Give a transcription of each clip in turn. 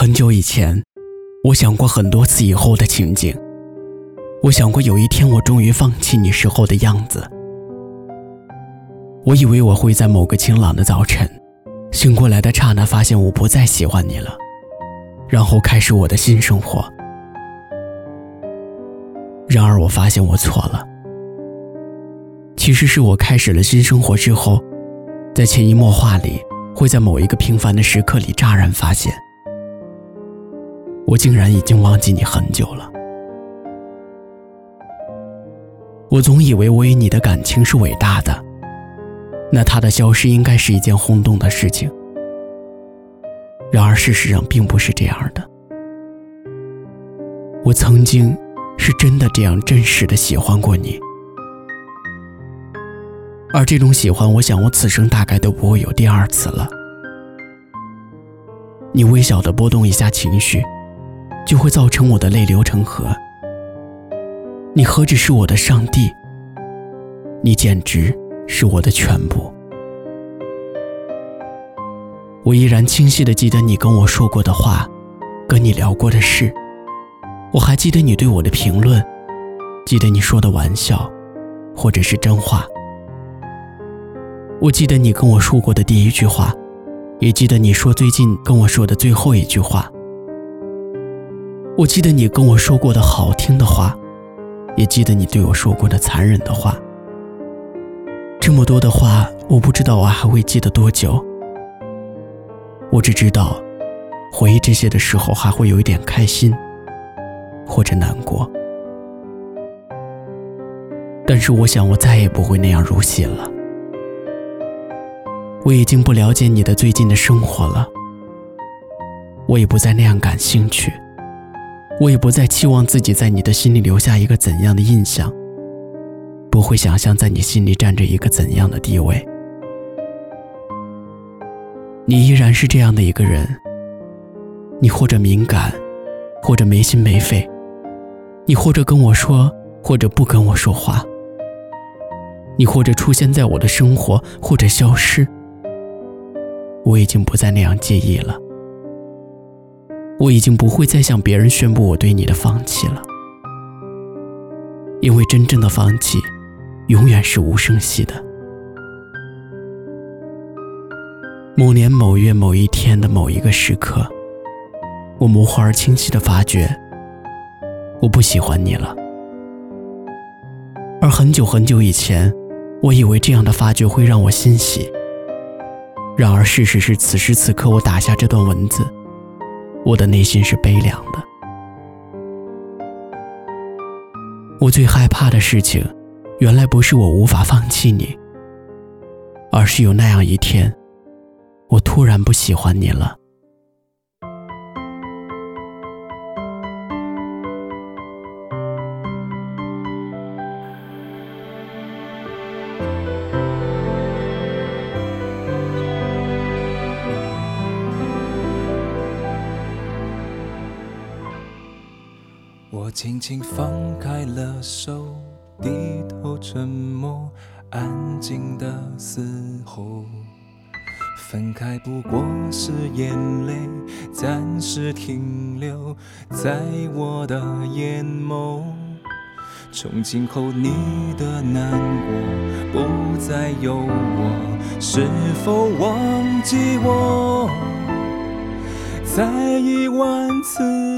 很久以前，我想过很多次以后的情景。我想过有一天我终于放弃你时候的样子。我以为我会在某个晴朗的早晨，醒过来的刹那，发现我不再喜欢你了，然后开始我的新生活。然而我发现我错了。其实是我开始了新生活之后，在潜移默化里，会在某一个平凡的时刻里乍然发现。我竟然已经忘记你很久了。我总以为我与你的感情是伟大的，那它的消失应该是一件轰动的事情。然而事实上并不是这样的。我曾经是真的这样真实的喜欢过你，而这种喜欢，我想我此生大概都不会有第二次了。你微小的波动一下情绪。就会造成我的泪流成河。你何止是我的上帝，你简直是我的全部。我依然清晰的记得你跟我说过的话，跟你聊过的事，我还记得你对我的评论，记得你说的玩笑，或者是真话。我记得你跟我说过的第一句话，也记得你说最近跟我说的最后一句话。我记得你跟我说过的好听的话，也记得你对我说过的残忍的话。这么多的话，我不知道我还会记得多久。我只知道，回忆这些的时候，还会有一点开心，或者难过。但是我想，我再也不会那样入戏了。我已经不了解你的最近的生活了，我也不再那样感兴趣。我也不再期望自己在你的心里留下一个怎样的印象，不会想象在你心里占着一个怎样的地位。你依然是这样的一个人，你或者敏感，或者没心没肺，你或者跟我说，或者不跟我说话，你或者出现在我的生活，或者消失。我已经不再那样介意了。我已经不会再向别人宣布我对你的放弃了，因为真正的放弃，永远是无声息的。某年某月某一天的某一个时刻，我模糊而清晰的发觉，我不喜欢你了。而很久很久以前，我以为这样的发觉会让我欣喜。然而事实是，此时此刻我打下这段文字。我的内心是悲凉的。我最害怕的事情，原来不是我无法放弃你，而是有那样一天，我突然不喜欢你了。我轻轻放开了手，低头沉默，安静的嘶吼。分开不过是眼泪暂时停留在我的眼眸。从今后你的难过不再有我，是否忘记我？再一万次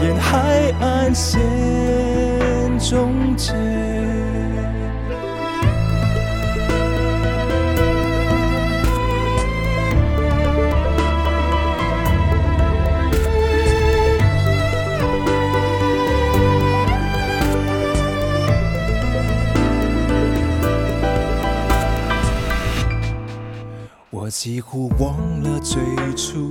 沿海岸线。终结。我几乎忘了最初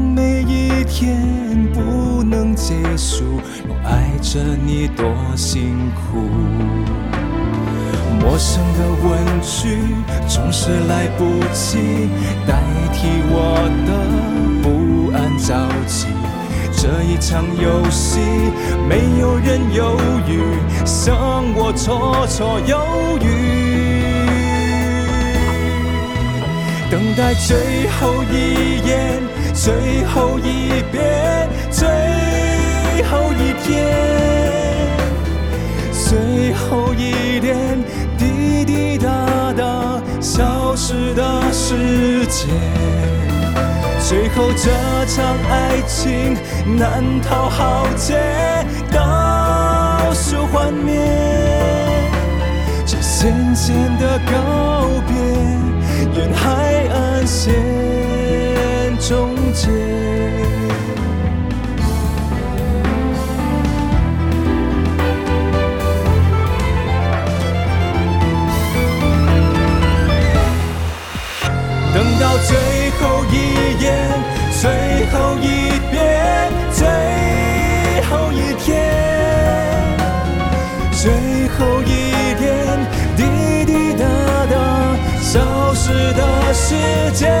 天不能结束，我爱着你多辛苦。陌生的问句总是来不及代替我的不安着急。这一场游戏，没有人犹豫，剩我绰绰有余。等待最后一眼，最后一遍，最后一天，最后一点滴滴答答消失的时间。最后这场爱情难逃浩劫，倒数幻灭，这渐渐的告别，沿海岸线终结。等到最后一眼，最后一遍，最后一天，最后一点滴滴答答消失的时间，